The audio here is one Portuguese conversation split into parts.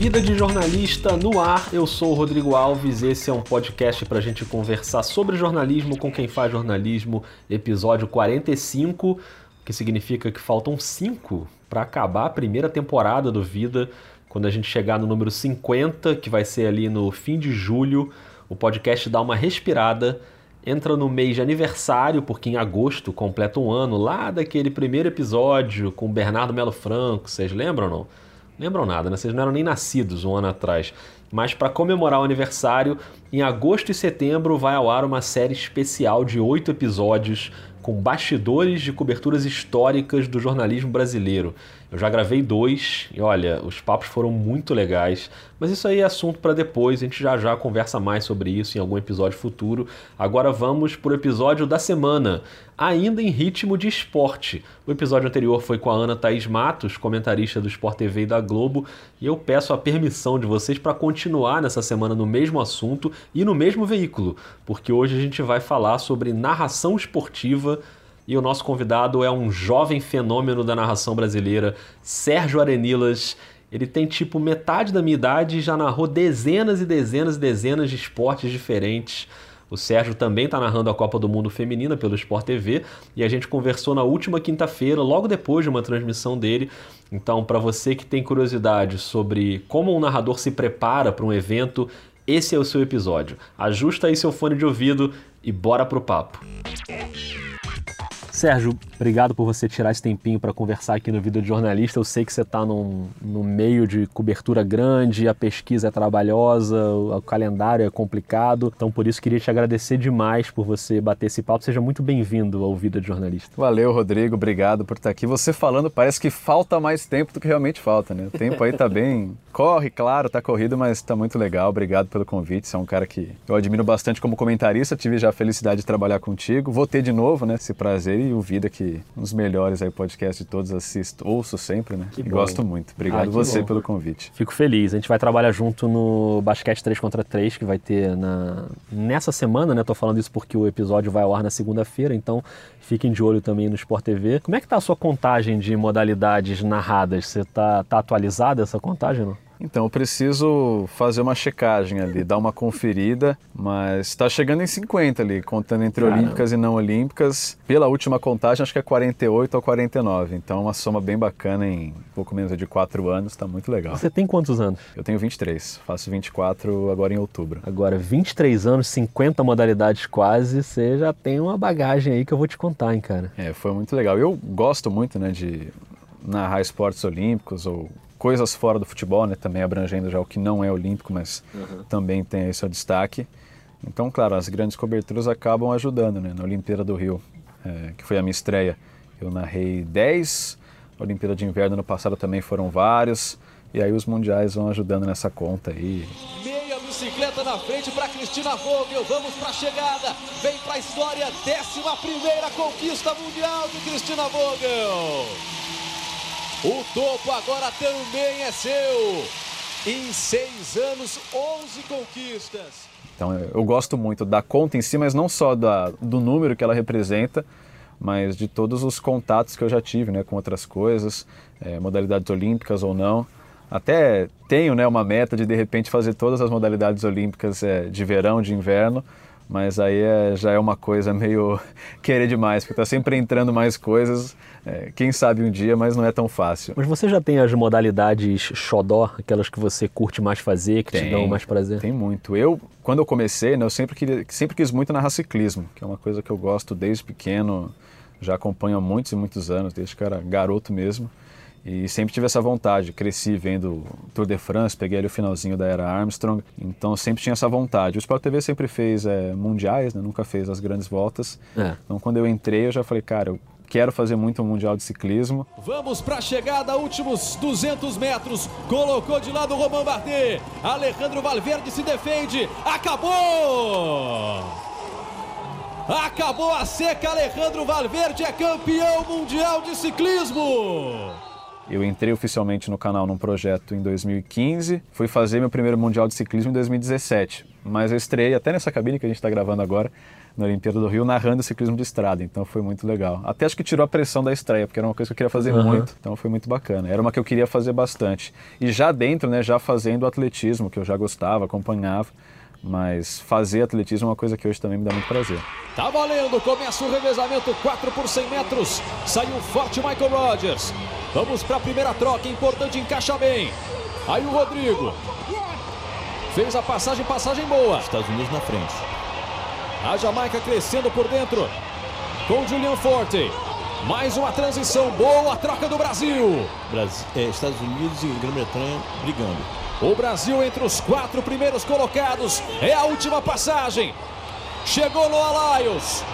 Vida de Jornalista no ar, eu sou o Rodrigo Alves. Esse é um podcast para a gente conversar sobre jornalismo com quem faz jornalismo, episódio 45, que significa que faltam 5 para acabar a primeira temporada do Vida. Quando a gente chegar no número 50, que vai ser ali no fim de julho, o podcast dá uma respirada entra no mês de aniversário, porque em agosto completa um ano lá daquele primeiro episódio com Bernardo Melo Franco, vocês lembram ou não? Lembram nada, né? Vocês não eram nem nascidos um ano atrás. Mas para comemorar o aniversário, em agosto e setembro vai ao ar uma série especial de oito episódios com bastidores de coberturas históricas do jornalismo brasileiro. Eu já gravei dois e olha, os papos foram muito legais, mas isso aí é assunto para depois, a gente já já conversa mais sobre isso em algum episódio futuro. Agora vamos para o episódio da semana, ainda em ritmo de esporte. O episódio anterior foi com a Ana Thaís Matos, comentarista do Sport TV e da Globo, e eu peço a permissão de vocês para continuar nessa semana no mesmo assunto e no mesmo veículo, porque hoje a gente vai falar sobre narração esportiva e o nosso convidado é um jovem fenômeno da narração brasileira, Sérgio Arenilas. Ele tem tipo metade da minha idade e já narrou dezenas e dezenas e dezenas de esportes diferentes. O Sérgio também está narrando a Copa do Mundo Feminina pelo Sport TV e a gente conversou na última quinta-feira, logo depois de uma transmissão dele. Então, para você que tem curiosidade sobre como um narrador se prepara para um evento, esse é o seu episódio. Ajusta aí seu fone de ouvido e bora pro papo. Sérgio, obrigado por você tirar esse tempinho para conversar aqui no Vida de Jornalista. Eu sei que você está no meio de cobertura grande, a pesquisa é trabalhosa, o calendário é complicado. Então, por isso, queria te agradecer demais por você bater esse papo. Seja muito bem-vindo ao Vida de Jornalista. Valeu, Rodrigo. Obrigado por estar aqui. Você falando, parece que falta mais tempo do que realmente falta, né? O tempo aí tá bem. Corre, claro, tá corrido, mas tá muito legal. Obrigado pelo convite. Você é um cara que eu admiro bastante como comentarista. Tive já a felicidade de trabalhar contigo. Vou ter de novo, né? Esse prazer e o Vida, que um dos melhores aí podcast de todos assisto, ouço sempre, né? Que e bom. gosto muito. Obrigado ah, você bom. pelo convite. Fico feliz. A gente vai trabalhar junto no Basquete 3 contra 3, que vai ter na... nessa semana, né? Tô falando isso porque o episódio vai ao ar na segunda-feira, então fiquem de olho também no Sport TV. Como é que tá a sua contagem de modalidades narradas? Você tá, tá atualizada essa contagem, não? Então, eu preciso fazer uma checagem ali, dar uma conferida, mas está chegando em 50 ali, contando entre Caramba. olímpicas e não olímpicas. Pela última contagem, acho que é 48 ou 49. Então, uma soma bem bacana em pouco menos de 4 anos, está muito legal. Você tem quantos anos? Eu tenho 23, faço 24 agora em outubro. Agora, 23 anos, 50 modalidades quase, você já tem uma bagagem aí que eu vou te contar, hein, cara? É, foi muito legal. Eu gosto muito, né, de narrar esportes olímpicos ou coisas fora do futebol, né, também abrangendo já o que não é olímpico, mas uhum. também tem aí seu destaque. Então, claro, as grandes coberturas acabam ajudando, né? Na Olimpíada do Rio, é, que foi a minha estreia, eu narrei 10, na Olimpíada de Inverno no passado também foram vários, e aí os mundiais vão ajudando nessa conta aí. Meia bicicleta na frente para Cristina Vogel, vamos para a chegada, vem para a história, 11 primeira conquista mundial de Cristina Vogel. O topo agora também é seu. Em seis anos, 11 conquistas. Então eu gosto muito da conta em si, mas não só da, do número que ela representa, mas de todos os contatos que eu já tive né, com outras coisas, é, modalidades olímpicas ou não. Até tenho né, uma meta de de repente fazer todas as modalidades olímpicas é, de verão, de inverno, mas aí é, já é uma coisa meio querer demais, porque está sempre entrando mais coisas. É, quem sabe um dia, mas não é tão fácil. Mas você já tem as modalidades xodó, aquelas que você curte mais fazer, que tem, te dão mais prazer? Tem muito. Eu, quando eu comecei, né, eu sempre, queria, sempre quis muito narrar ciclismo, que é uma coisa que eu gosto desde pequeno, já acompanho há muitos e muitos anos, desde que era garoto mesmo. E sempre tive essa vontade. Cresci vendo Tour de France, peguei ali o finalzinho da era Armstrong, então sempre tinha essa vontade. O Sport TV sempre fez é, mundiais, né? nunca fez as grandes voltas. É. Então quando eu entrei, eu já falei, cara, eu quero fazer muito um mundial de ciclismo. Vamos para a chegada, últimos 200 metros. Colocou de lado o Romain Bardet. Alejandro Valverde se defende. Acabou! Acabou a seca. Alejandro Valverde é campeão mundial de ciclismo. Eu entrei oficialmente no canal num projeto em 2015, fui fazer meu primeiro Mundial de Ciclismo em 2017. mas eu estreiei até nessa cabine que a gente está gravando agora, na Olimpíada do Rio, narrando ciclismo de estrada, então foi muito legal. Até acho que tirou a pressão da estreia, porque era uma coisa que eu queria fazer uhum. muito, então foi muito bacana. Era uma que eu queria fazer bastante. E já dentro, né, já fazendo atletismo, que eu já gostava, acompanhava, mas fazer atletismo é uma coisa que hoje também me dá muito prazer. Tá valendo, começa o revezamento 4 por 100 metros. Saiu forte Michael Rogers. Vamos para a primeira troca, importante, encaixa bem. Aí o Rodrigo. Fez a passagem, passagem boa. Estados Unidos na frente. A Jamaica crescendo por dentro. Com Julian Forte. Mais uma transição boa, a troca do Brasil. Brasil é, Estados Unidos e Grã-Bretanha brigando. O Brasil entre os quatro primeiros colocados. É a última passagem. Chegou no Alliance.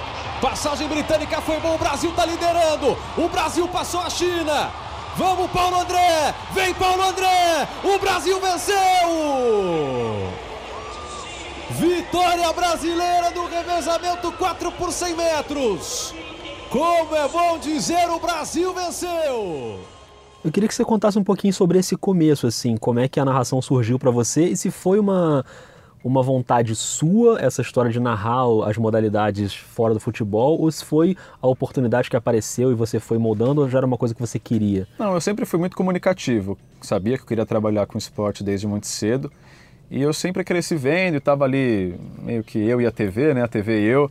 Passagem britânica foi bom. O Brasil está liderando. O Brasil passou a China. Vamos, Paulo André. Vem, Paulo André. O Brasil venceu. Vitória brasileira do revezamento 4 por 100 metros. Como é bom dizer, o Brasil venceu. Eu queria que você contasse um pouquinho sobre esse começo, assim, como é que a narração surgiu para você e se foi uma, uma vontade sua essa história de narrar as modalidades fora do futebol ou se foi a oportunidade que apareceu e você foi moldando ou já era uma coisa que você queria? Não, eu sempre fui muito comunicativo. Sabia que eu queria trabalhar com esporte desde muito cedo e eu sempre cresci vendo, estava ali meio que eu e a TV, né? A TV e eu.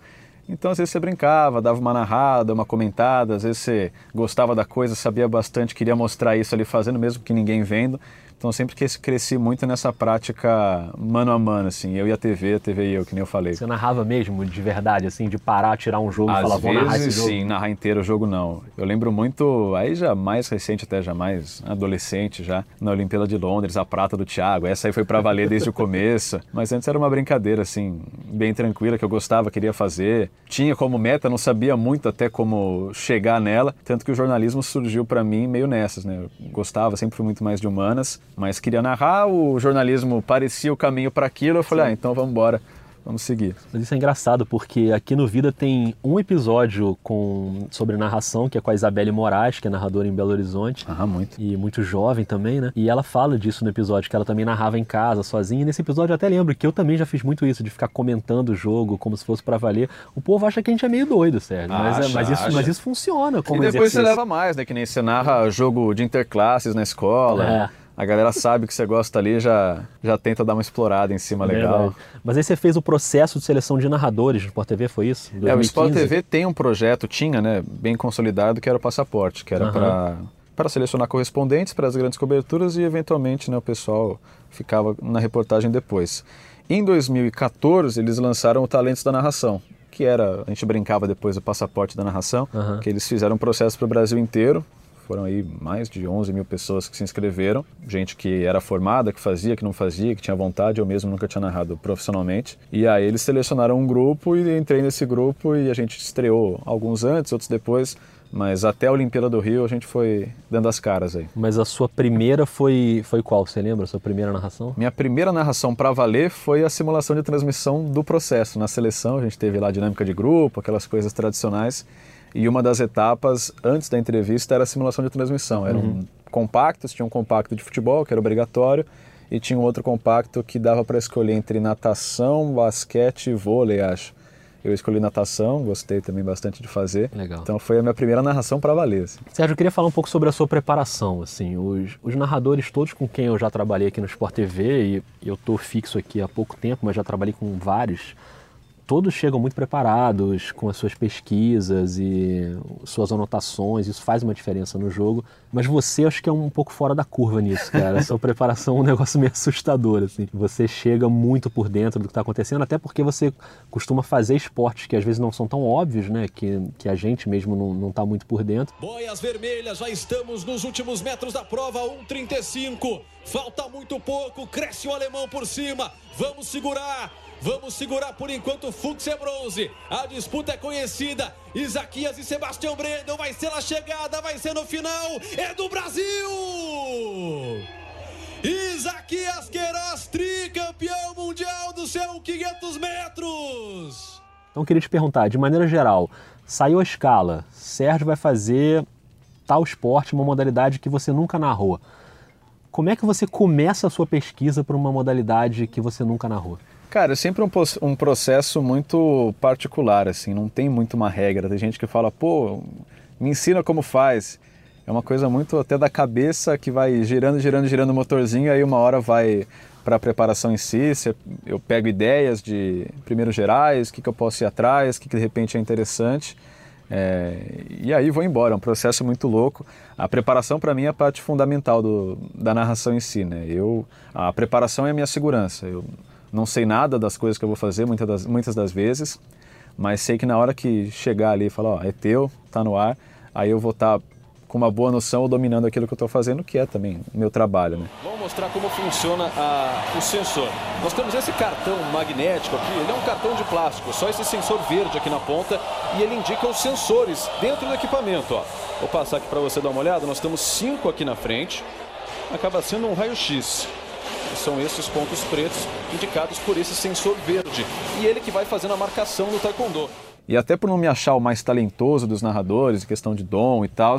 Então, às vezes você brincava, dava uma narrada, uma comentada, às vezes você gostava da coisa, sabia bastante, queria mostrar isso ali fazendo, mesmo que ninguém vendo. Então sempre cresci muito nessa prática mano a mano, assim, eu e a TV, a TV e eu, que nem eu falei. Você narrava mesmo, de verdade, assim, de parar, tirar um jogo Às e falar, vou narrar esse jogo? sim, narrar inteiro o jogo não. Eu lembro muito, aí já mais recente até, já mais adolescente já, na Olimpíada de Londres, a prata do Thiago, essa aí foi para valer desde o começo. Mas antes era uma brincadeira, assim, bem tranquila, que eu gostava, queria fazer. Tinha como meta, não sabia muito até como chegar nela, tanto que o jornalismo surgiu para mim meio nessas, né? Eu gostava, sempre fui muito mais de humanas, mas queria narrar, o jornalismo parecia o caminho para aquilo, eu falei, Sim. ah, então vamos embora. Vamos seguir. Mas isso é engraçado, porque aqui no Vida tem um episódio com, sobre narração, que é com a Isabelle Moraes, que é narradora em Belo Horizonte. Ah, muito. E muito jovem também, né? E ela fala disso no episódio, que ela também narrava em casa, sozinha. E nesse episódio eu até lembro que eu também já fiz muito isso, de ficar comentando o jogo como se fosse para valer. O povo acha que a gente é meio doido, Sérgio. Acha, mas, é, mas, isso, mas isso funciona como E depois exercício. você leva mais, né? Que nem você narra jogo de interclasses na escola. É a galera sabe que você gosta ali já já tenta dar uma explorada em cima legal. Mas aí você fez o processo de seleção de narradores no Sport TV, foi isso? 2015? É, o Sport TV tem um projeto, tinha, né, bem consolidado, que era o passaporte, que era uhum. para para selecionar correspondentes para as grandes coberturas e eventualmente né, o pessoal ficava na reportagem depois. Em 2014 eles lançaram o Talentos da Narração, que era a gente brincava depois do passaporte da narração, uhum. que eles fizeram um processo para o Brasil inteiro foram aí mais de 11 mil pessoas que se inscreveram, gente que era formada, que fazia, que não fazia, que tinha vontade, eu mesmo nunca tinha narrado profissionalmente. E aí eles selecionaram um grupo e entrei nesse grupo e a gente estreou alguns antes, outros depois, mas até a Olimpíada do Rio a gente foi dando as caras aí. Mas a sua primeira foi, foi qual? Você lembra a sua primeira narração? Minha primeira narração para valer foi a simulação de transmissão do processo. Na seleção a gente teve lá a dinâmica de grupo, aquelas coisas tradicionais. E uma das etapas antes da entrevista era a simulação de transmissão. Eram uhum. compactos, tinha um compacto de futebol, que era obrigatório, e tinha um outro compacto que dava para escolher entre natação, basquete e vôlei, acho. Eu escolhi natação, gostei também bastante de fazer. Legal. Então foi a minha primeira narração para valer. Assim. Sérgio, eu queria falar um pouco sobre a sua preparação. Assim, os, os narradores todos com quem eu já trabalhei aqui no Sport TV, e eu estou fixo aqui há pouco tempo, mas já trabalhei com vários todos chegam muito preparados com as suas pesquisas e suas anotações, isso faz uma diferença no jogo, mas você acho que é um pouco fora da curva nisso, cara. A sua preparação é um negócio meio assustador, assim. Você chega muito por dentro do que está acontecendo, até porque você costuma fazer esportes que às vezes não são tão óbvios, né, que, que a gente mesmo não está muito por dentro. Boias vermelhas, já estamos nos últimos metros da prova, 1,35. Falta muito pouco, cresce o alemão por cima. Vamos segurar. Vamos segurar por enquanto Fux é bronze. A disputa é conhecida. Isaquias e Sebastião Brandão vai ser a chegada, vai ser no final. É do Brasil! Isaquias Queiroz, tricampeão mundial do seu 500 metros. Então queria te perguntar, de maneira geral, saiu a escala, Sérgio vai fazer tal esporte, uma modalidade que você nunca narrou. Como é que você começa a sua pesquisa para uma modalidade que você nunca narrou? Cara, é sempre um, um processo muito particular, assim, não tem muito uma regra. Tem gente que fala, pô, me ensina como faz. É uma coisa muito até da cabeça que vai girando, girando, girando o motorzinho, aí uma hora vai para a preparação em si, eu pego ideias de primeiros gerais, o que, que eu posso ir atrás, o que, que de repente é interessante, é, e aí vou embora. É um processo muito louco. A preparação para mim é a parte fundamental do, da narração em si. Né? Eu, a preparação é a minha segurança. Eu não sei nada das coisas que eu vou fazer muitas das, muitas das vezes, mas sei que na hora que chegar ali e falar, ó, é teu, tá no ar, aí eu vou estar tá com uma boa noção ou dominando aquilo que eu estou fazendo, que é também meu trabalho. Né? Vamos mostrar como funciona a, o sensor. Nós temos esse cartão magnético aqui, ele é um cartão de plástico, só esse sensor verde aqui na ponta e ele indica os sensores dentro do equipamento. Ó. Vou passar aqui para você dar uma olhada, nós temos cinco aqui na frente, acaba sendo um raio-x. São esses pontos pretos indicados por esse sensor verde. E ele que vai fazendo a marcação no taekwondo. E até por não me achar o mais talentoso dos narradores, em questão de dom e tal,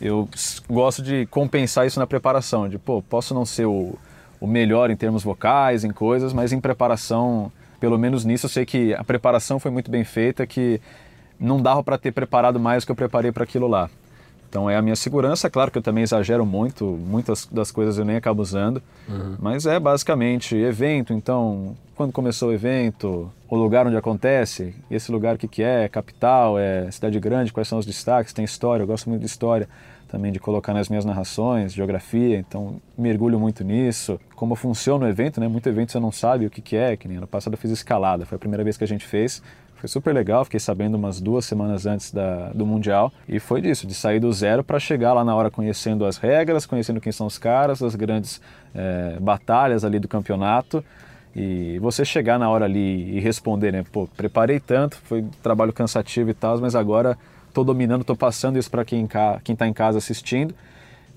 eu gosto de compensar isso na preparação. De, pô, posso não ser o, o melhor em termos vocais, em coisas, mas em preparação, pelo menos nisso, eu sei que a preparação foi muito bem feita, que não dava para ter preparado mais do que eu preparei para aquilo lá. Então é a minha segurança, claro que eu também exagero muito, muitas das coisas eu nem acabo usando, uhum. mas é basicamente evento, então quando começou o evento, o lugar onde acontece, esse lugar o que, que é, capital, é cidade grande, quais são os destaques, tem história, eu gosto muito de história também de colocar nas minhas narrações, geografia, então mergulho muito nisso. Como funciona o evento, né? Muito evento você não sabe o que, que é, que nem ano passado eu fiz escalada, foi a primeira vez que a gente fez, foi super legal, fiquei sabendo umas duas semanas antes da, do Mundial. E foi disso, de sair do zero para chegar lá na hora conhecendo as regras, conhecendo quem são os caras, as grandes é, batalhas ali do campeonato. E você chegar na hora ali e responder, né? Pô, preparei tanto, foi trabalho cansativo e tal, mas agora estou dominando, estou passando isso para quem está em casa assistindo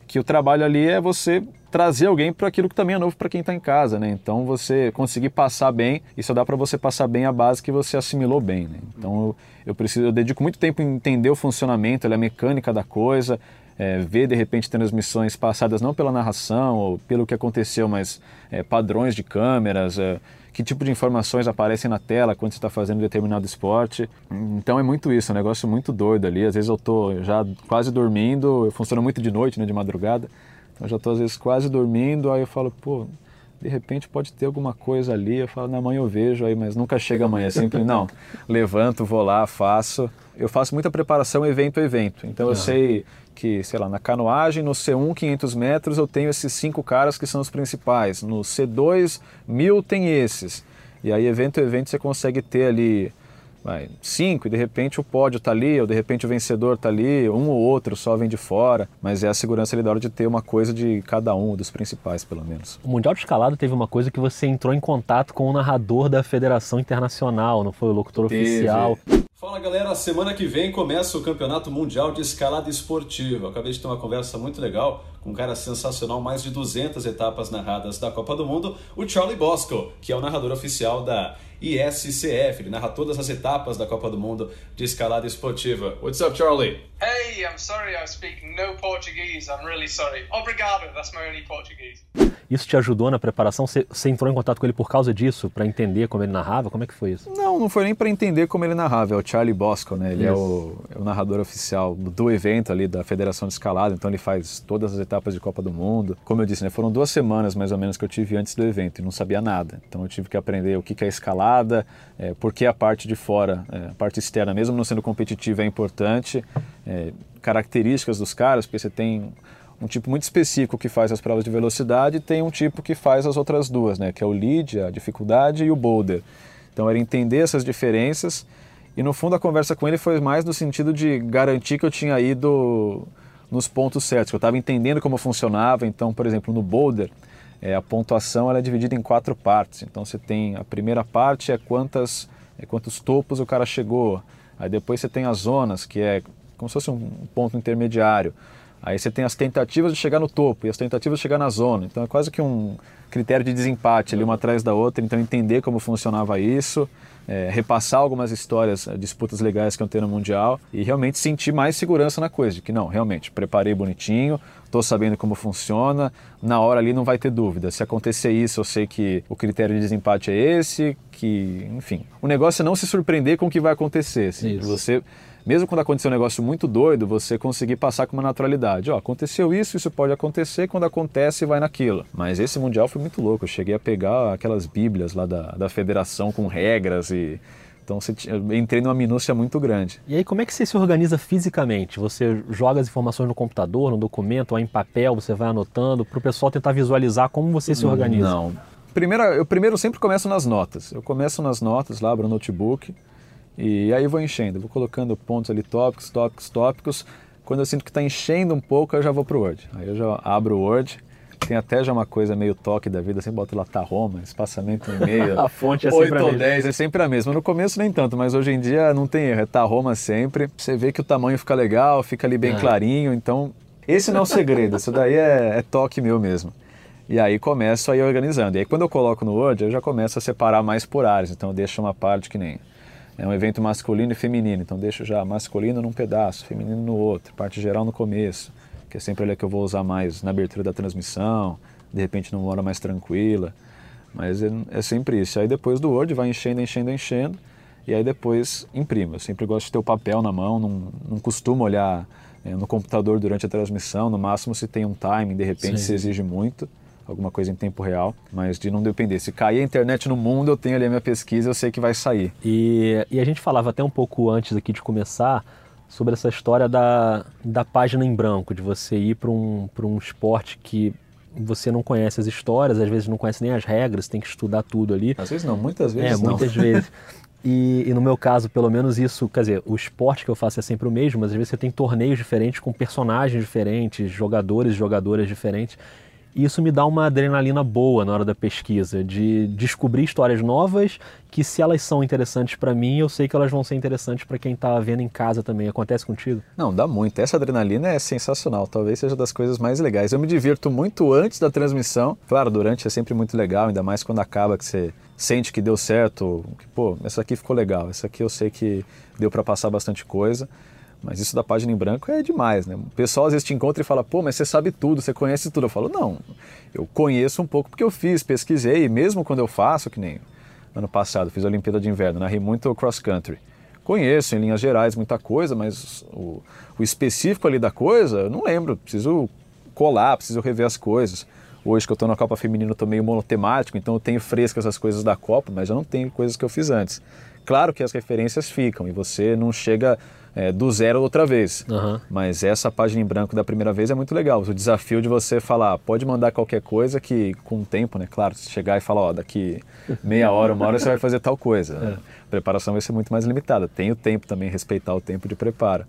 que o trabalho ali é você trazer alguém para aquilo que também é novo para quem está em casa, né? Então você conseguir passar bem, e só dá para você passar bem a base que você assimilou bem, né? Então eu, eu preciso, eu dedico muito tempo em entender o funcionamento, a mecânica da coisa, é, ver de repente transmissões passadas não pela narração ou pelo que aconteceu, mas é, padrões de câmeras, é, que tipo de informações aparecem na tela quando você está fazendo determinado esporte. Então é muito isso, é um negócio muito doido ali. Às vezes eu estou já quase dormindo, eu funciono muito de noite, né, de madrugada, então eu já estou às vezes quase dormindo, aí eu falo, pô, de repente pode ter alguma coisa ali, eu falo, na manhã eu vejo aí, mas nunca chega amanhã, é sempre, não, levanto, vou lá, faço. Eu faço muita preparação evento a evento, então eu sei que, sei lá, na canoagem, no C1 500 metros eu tenho esses cinco caras que são os principais, no C2 mil tem esses, e aí evento a evento você consegue ter ali vai, cinco e de repente o pódio está ali, ou de repente o vencedor está ali, um ou outro só vem de fora, mas é a segurança ali da hora de ter uma coisa de cada um, dos principais pelo menos. O Mundial de Escalada teve uma coisa que você entrou em contato com o narrador da Federação Internacional, não foi o locutor teve. oficial. Fala galera, semana que vem começa o Campeonato Mundial de Escalada Esportiva. Acabei de ter uma conversa muito legal com um cara sensacional, mais de 200 etapas narradas da Copa do Mundo, o Charlie Bosco, que é o narrador oficial da ISCF. Ele narra todas as etapas da Copa do Mundo de escalada esportiva. What's up, Charlie? Hey, I'm sorry I speak no Portuguese. I'm really sorry. Obrigado, that's my only Portuguese. Isso te ajudou na preparação? Você, você entrou em contato com ele por causa disso, para entender como ele narrava? Como é que foi isso? Não, não foi nem para entender como ele narrava. É o Charlie Bosco, né? Ele é o, é o, narrador oficial do evento ali da Federação de Escalada. Então ele faz todas as etapas de Copa do Mundo. Como eu disse, né? Foram duas semanas mais ou menos que eu tive antes do evento e não sabia nada. Então eu tive que aprender o que é escalada, é, por que a parte de fora, é, a parte externa, mesmo não sendo competitiva, é importante. É, características dos caras, porque você tem um tipo muito específico que faz as provas de velocidade e tem um tipo que faz as outras duas, né? que é o lead, a dificuldade e o boulder. Então era entender essas diferenças e no fundo a conversa com ele foi mais no sentido de garantir que eu tinha ido nos pontos certos, que eu estava entendendo como funcionava. Então, por exemplo, no boulder, é, a pontuação ela é dividida em quatro partes. Então você tem a primeira parte é quantas é quantos topos o cara chegou. Aí depois você tem as zonas, que é como se fosse um ponto intermediário. Aí você tem as tentativas de chegar no topo e as tentativas de chegar na zona. Então é quase que um critério de desempate ali uma atrás da outra. Então entender como funcionava isso. é, repassar algumas histórias, é, disputas legais que eu tenho no Mundial e realmente sentir mais segurança na coisa, de que não, realmente, preparei bonitinho, estou sabendo como funciona, na hora ali não vai ter dúvida. Se acontecer isso, eu sei que o critério de desempate é esse, que, enfim. O negócio é não se surpreender com o que vai acontecer. Assim, você mesmo quando acontecer um negócio muito doido, você conseguir passar com uma naturalidade. Ó, aconteceu isso, isso pode acontecer, quando acontece, vai naquilo. Mas esse Mundial foi muito louco. Eu cheguei a pegar aquelas bíblias lá da, da federação com regras e então eu entrei numa minúcia muito grande. E aí como é que você se organiza fisicamente? Você joga as informações no computador, no documento, ou em papel, você vai anotando, para o pessoal tentar visualizar como você se organiza? Não. Primeiro, eu primeiro sempre começo nas notas. Eu começo nas notas lá, abro o notebook, e aí vou enchendo, vou colocando pontos ali, tópicos, tópicos, tópicos. Quando eu sinto que está enchendo um pouco, eu já vou para o Word. Aí eu já abro o Word. Tem até já uma coisa meio toque da vida, assim, boto lá tá Roma, espaçamento no meio. a fonte é sempre 8 ou 10, é sempre a mesma. No começo nem tanto, mas hoje em dia não tem erro, é tá Roma sempre. Você vê que o tamanho fica legal, fica ali bem é. clarinho, então esse não é o segredo, isso daí é, é toque meu mesmo. E aí começo a ir organizando. E aí quando eu coloco no Word, eu já começo a separar mais por áreas. Então eu deixo uma parte que nem é um evento masculino e feminino, então deixo já masculino num pedaço, feminino no outro, parte geral no começo, que é sempre ali que eu vou usar mais na abertura da transmissão, de repente numa hora mais tranquila, mas é, é sempre isso. Aí depois do Word vai enchendo, enchendo, enchendo, e aí depois imprimo. Eu sempre gosto de ter o papel na mão, não, não costumo olhar é, no computador durante a transmissão, no máximo se tem um timing, de repente Sim. se exige muito alguma coisa em tempo real, mas de não depender. Se cair a internet no mundo, eu tenho ali a minha pesquisa, eu sei que vai sair. E, e a gente falava até um pouco antes aqui de começar sobre essa história da, da página em branco, de você ir para um, um esporte que você não conhece as histórias, às vezes não conhece nem as regras, tem que estudar tudo ali. Às vezes não, muitas vezes é, não. muitas vezes. E, e, no meu caso, pelo menos isso, quer dizer, o esporte que eu faço é sempre o mesmo, mas às vezes você tem torneios diferentes com personagens diferentes, jogadores jogadoras diferentes. E isso me dá uma adrenalina boa na hora da pesquisa, de descobrir histórias novas que, se elas são interessantes para mim, eu sei que elas vão ser interessantes para quem está vendo em casa também. Acontece contigo? Não, dá muito. Essa adrenalina é sensacional. Talvez seja das coisas mais legais. Eu me divirto muito antes da transmissão. Claro, durante é sempre muito legal, ainda mais quando acaba que você sente que deu certo, que, pô, essa aqui ficou legal, essa aqui eu sei que deu para passar bastante coisa. Mas isso da página em branco é demais, né? O pessoal às vezes te encontra e fala, pô, mas você sabe tudo, você conhece tudo. Eu falo, não, eu conheço um pouco porque eu fiz, pesquisei, e mesmo quando eu faço, que nem ano passado, fiz a Olimpíada de Inverno, narrei muito cross country. Conheço em linhas gerais muita coisa, mas o, o específico ali da coisa, eu não lembro, preciso colar, preciso rever as coisas. Hoje que eu estou na Copa Feminina, eu estou meio monotemático, então eu tenho frescas as coisas da Copa, mas eu não tenho coisas que eu fiz antes. Claro que as referências ficam e você não chega é, do zero outra vez. Uhum. Mas essa página em branco da primeira vez é muito legal. O desafio de você falar, pode mandar qualquer coisa que com o tempo, né? Claro, se chegar e falar, ó, daqui meia hora, uma hora você vai fazer tal coisa. É. A preparação vai ser muito mais limitada. Tem o tempo também, respeitar o tempo de preparo.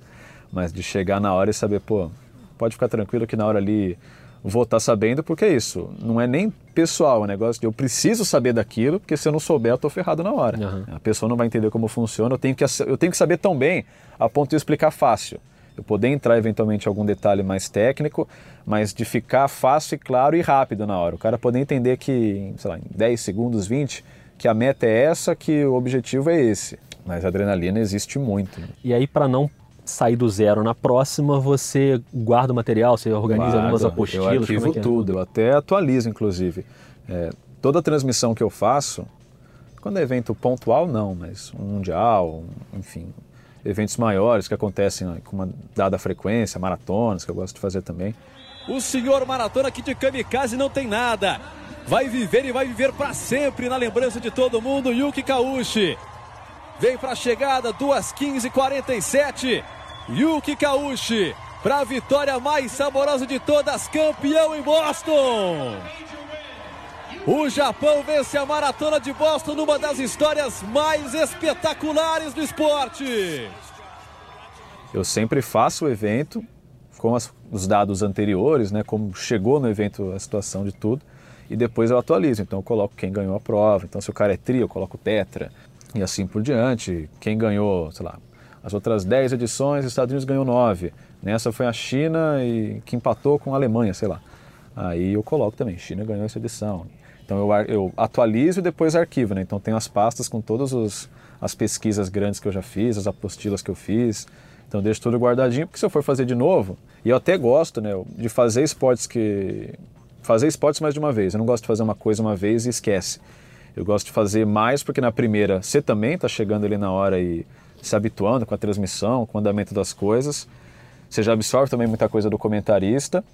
Mas de chegar na hora e saber, pô, pode ficar tranquilo que na hora ali vou estar tá sabendo, porque é isso. Não é nem pessoal, é um negócio de eu preciso saber daquilo, porque se eu não souber, eu estou ferrado na hora. Uhum. A pessoa não vai entender como funciona, eu tenho, que, eu tenho que saber tão bem a ponto de explicar fácil. Eu poder entrar eventualmente em algum detalhe mais técnico, mas de ficar fácil e claro e rápido na hora. O cara poder entender que, sei lá, em 10 segundos, 20, que a meta é essa, que o objetivo é esse. Mas a adrenalina existe muito. E aí, para não sair do zero na próxima, você guarda o material, você organiza Guardo, algumas apostilas? Eu arquivo é, é tudo, eu até atualizo, inclusive. É, toda transmissão que eu faço, quando é evento pontual, não, mas um mundial, enfim, eventos maiores que acontecem com uma dada frequência, maratonas, que eu gosto de fazer também. O senhor maratona aqui de Kamikaze não tem nada. Vai viver e vai viver para sempre na lembrança de todo mundo, Yuki Kaushi. Vem para a chegada, 2:15:47. Yuki Kaushi, para a vitória mais saborosa de todas, campeão em Boston. O Japão vence a maratona de Boston numa das histórias mais espetaculares do esporte. Eu sempre faço o evento com as, os dados anteriores, né, como chegou no evento a situação de tudo, e depois eu atualizo. Então eu coloco quem ganhou a prova. Então se o cara é tri, eu coloco tetra, e assim por diante. Quem ganhou, sei lá, as outras 10 edições, os Estados Unidos ganhou 9. Nessa foi a China e que empatou com a Alemanha, sei lá. Aí eu coloco também, China ganhou essa edição. Então eu, eu atualizo e depois arquivo, né? Então tem as pastas com todas as pesquisas grandes que eu já fiz, as apostilas que eu fiz. Então deixo tudo guardadinho, porque se eu for fazer de novo, e eu até gosto, né, de fazer esportes que fazer esportes mais de uma vez. Eu não gosto de fazer uma coisa uma vez e esquece. Eu gosto de fazer mais porque na primeira você também está chegando ali na hora e se habituando com a transmissão, com o andamento das coisas. Você já absorve também muita coisa do comentarista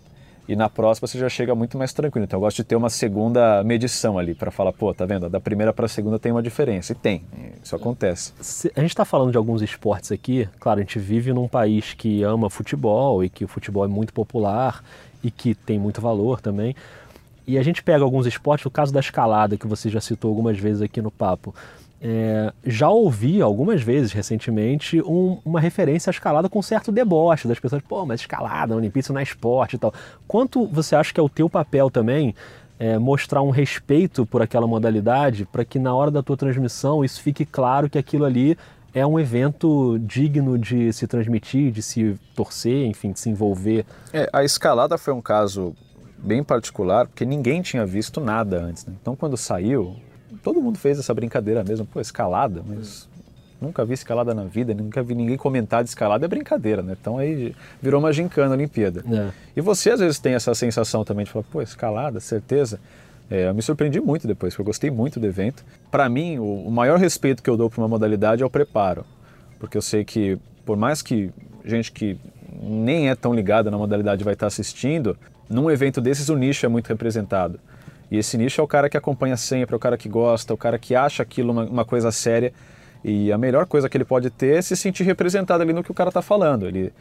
e na próxima você já chega muito mais tranquilo. Então eu gosto de ter uma segunda medição ali para falar, pô, tá vendo? Da primeira para a segunda tem uma diferença. E tem, isso acontece. A gente está falando de alguns esportes aqui. Claro, a gente vive num país que ama futebol e que o futebol é muito popular e que tem muito valor também. E a gente pega alguns esportes, o caso da escalada, que você já citou algumas vezes aqui no papo. É, já ouvi algumas vezes recentemente um, uma referência à escalada com certo deboche das pessoas, pô, mas escalada, Olimpíada não é esporte e tal. Quanto você acha que é o teu papel também é, mostrar um respeito por aquela modalidade para que na hora da tua transmissão isso fique claro que aquilo ali é um evento digno de se transmitir, de se torcer, enfim, de se envolver. É, a escalada foi um caso bem particular, porque ninguém tinha visto nada antes. Né? Então, quando saiu, todo mundo fez essa brincadeira mesmo, pô, escalada, mas nunca vi escalada na vida, nunca vi ninguém comentar de escalada, é brincadeira, né? Então aí virou uma gincana a Olimpíada. É. E você às vezes tem essa sensação também de falar, pô, escalada, certeza. É, eu me surpreendi muito depois, porque eu gostei muito do evento. Para mim, o, o, maior respeito que eu dou para uma modalidade é o preparo, porque eu sei que, por mais que gente que nem é tão ligada na modalidade vai estar assistindo, num evento desses o nicho é muito representado. E esse nicho é o cara que acompanha sempre, é o cara que gosta, é o cara que acha aquilo uma, uma coisa séria. E a melhor coisa que ele pode ter é se sentir representado ali no que o cara está falando. Ele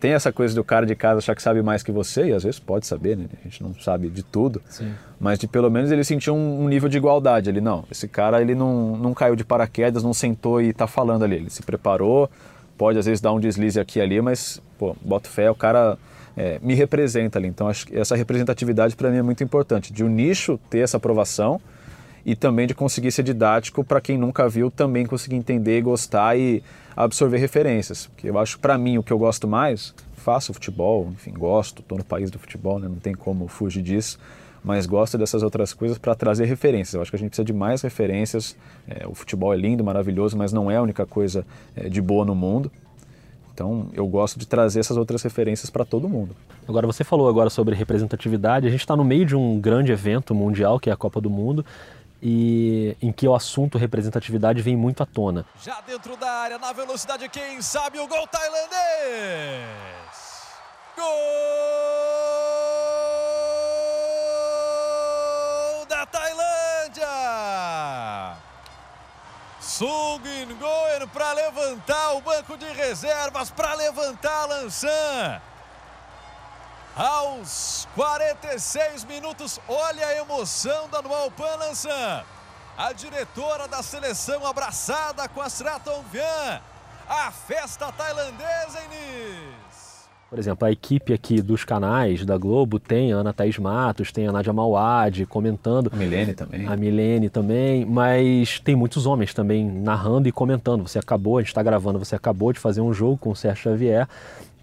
tem essa coisa do cara de casa achar que sabe mais que você, e às vezes pode saber, né? A gente não sabe de tudo. Sim. Mas de pelo menos ele sentir um, um, nível de igualdade. Ele, não, esse cara ele não, não caiu de paraquedas, não sentou e está falando ali. Ele se preparou, pode às vezes dar um deslize aqui e ali, mas, pô, bota fé, o cara é, me representa ali. Então acho que essa representatividade para mim é muito importante, de um nicho ter essa aprovação e também de conseguir ser didático para quem nunca viu também conseguir entender, gostar e absorver referências. Porque eu acho para mim o que eu gosto mais, faço futebol, enfim, gosto, estou no país do futebol, né, não tem como fugir disso, mas gosto dessas outras coisas para trazer referências. Eu acho que a gente precisa de mais referências. É, o futebol é lindo, maravilhoso, mas não é a única coisa é, de boa no mundo. Então, eu gosto de trazer essas outras referências para todo mundo. Agora, você falou agora sobre representatividade. A gente está no meio de um grande evento mundial, que é a Copa do Mundo, e em que o assunto representatividade vem muito à tona. Já dentro da área, na velocidade, quem sabe o gol tailandês! Gol da Tailândia! Sung Ngoen para levantar o banco de reservas, para levantar Lançan. Aos 46 minutos, olha a emoção da Pan Lançan. A diretora da seleção abraçada com a Sraton Vian. A festa tailandesa, Inês. Por exemplo, a equipe aqui dos canais da Globo tem a Ana Thaís Matos, tem a Nadia Mauad comentando. A Milene também. A Milene também, mas tem muitos homens também narrando e comentando. Você acabou, a gente está gravando, você acabou de fazer um jogo com o Sérgio Xavier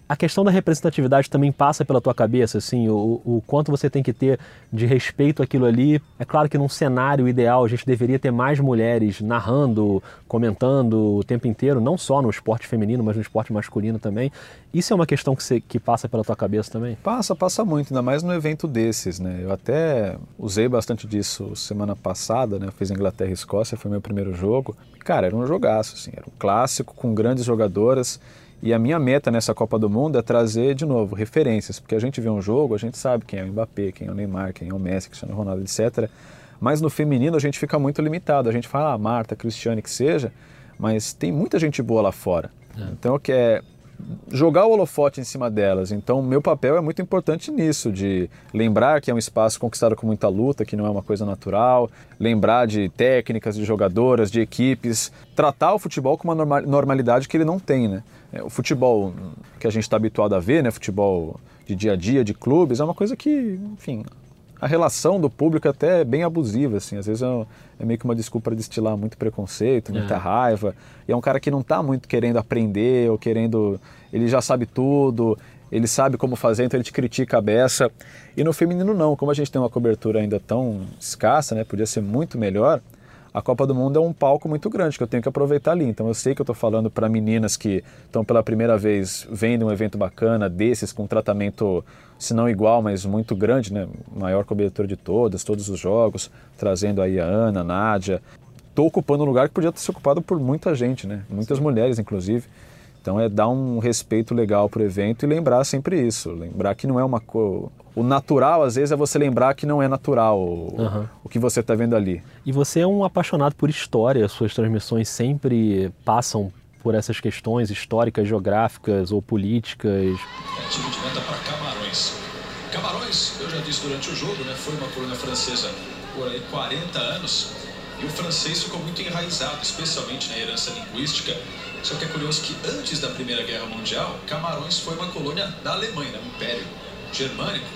a questão da representatividade também passa pela tua cabeça, assim, o, o quanto você tem que ter de respeito àquilo ali. É claro que num cenário ideal a gente deveria ter mais mulheres narrando, comentando o tempo inteiro, não só no esporte feminino, mas no esporte masculino também. Isso é uma questão que, você, que passa pela tua cabeça também? Passa, passa muito, ainda mais no evento desses, né? Eu até usei bastante disso semana passada, né? Eu fiz Inglaterra e Escócia, foi meu primeiro jogo. Cara, era um jogaço, assim, era um clássico com grandes jogadoras e a minha meta nessa Copa do Mundo é trazer, de novo, referências, porque a gente vê um jogo, a gente sabe quem é o Mbappé, quem é o Neymar, quem é o Messi, Cristiano Ronaldo, etc. Mas no feminino a gente fica muito limitado. A gente fala, ah, Marta, Cristiane, que seja, mas tem muita gente boa lá fora. É. Então eu quero jogar o holofote em cima delas. Então, meu papel é muito importante nisso, de lembrar que é um espaço conquistado com muita luta, que não é uma coisa natural, lembrar de técnicas, de jogadoras, de equipes, tratar o futebol com uma normalidade que ele não tem, né? É, o futebol que a gente está habituado a ver, né? Futebol de dia a dia, de clubes, é uma coisa que, enfim, a relação do público é até bem abusiva, assim. Às vezes é, é meio que uma desculpa para destilar muito preconceito, muita é. raiva. E é um cara que não está muito querendo aprender ou querendo... Ele já sabe tudo, ele sabe como fazer, então ele te critica a beça. E no feminino não, como a gente tem uma cobertura ainda tão escassa, né? Podia ser muito melhor. a Copa do Mundo é um palco muito grande que eu tenho que aproveitar ali. Então eu sei que eu estou falando para meninas que estão pela primeira vez vendo um evento bacana desses com tratamento, se não igual, mas muito grande, né? Maior cobertura de todas, todos os jogos, trazendo aí a Ana, a Nádia. Estou ocupando um lugar que podia ter sido ocupado por muita gente, né? Muitas Sim. mulheres, inclusive. Então é dar um respeito legal para o evento e lembrar sempre isso, lembrar que não é uma coisa o natural, às vezes, é você lembrar que não é natural uhum. o que você está vendo ali. E você é um apaixonado por história, suas transmissões sempre passam por essas questões históricas, geográficas ou políticas. É time de meta para Camarões. Camarões, eu já disse durante o jogo, né, foi uma colônia francesa por aí 40 anos e o francês ficou muito enraizado, especialmente na herança linguística. Só que é curioso que antes da Primeira Guerra Mundial, Camarões foi uma colônia da Alemanha, né, um império germânico.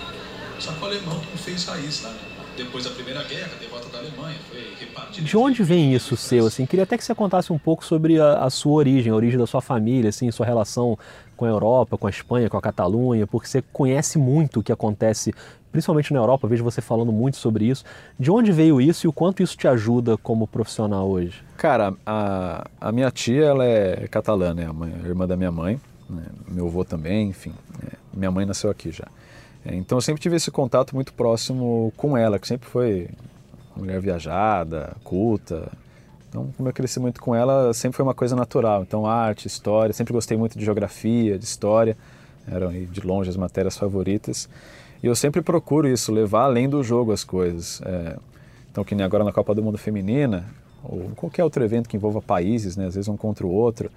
Só que o alemão não fez raiz lá, né? Depois da Primeira Guerra, a derrota da Alemanha, foi repartido. De onde vem isso seu? Assim, queria até que você contasse um pouco sobre a, a, sua origem, a origem da sua família, assim, sua relação com a Europa, com a Espanha, com a Catalunha, porque você conhece muito o que acontece, principalmente na Europa, vejo você falando muito sobre isso. De onde veio isso e o quanto isso te ajuda como profissional hoje? Cara, a, a minha tia, ela é catalã, né? A, mãe, a irmã da minha mãe, né? meu avô também, enfim. É, minha mãe nasceu aqui já. Então eu sempre tive esse contato muito próximo com ela, que sempre foi mulher viajada, culta. Então, como eu cresci muito com ela, sempre foi uma coisa natural. Então, arte, história, sempre gostei muito de geografia, de história, eram de longe as matérias favoritas. E eu sempre procuro isso, levar além do jogo as coisas. É, então, que nem agora na Copa do Mundo Feminina, ou qualquer outro evento que envolva países, né, às vezes um contra o outro,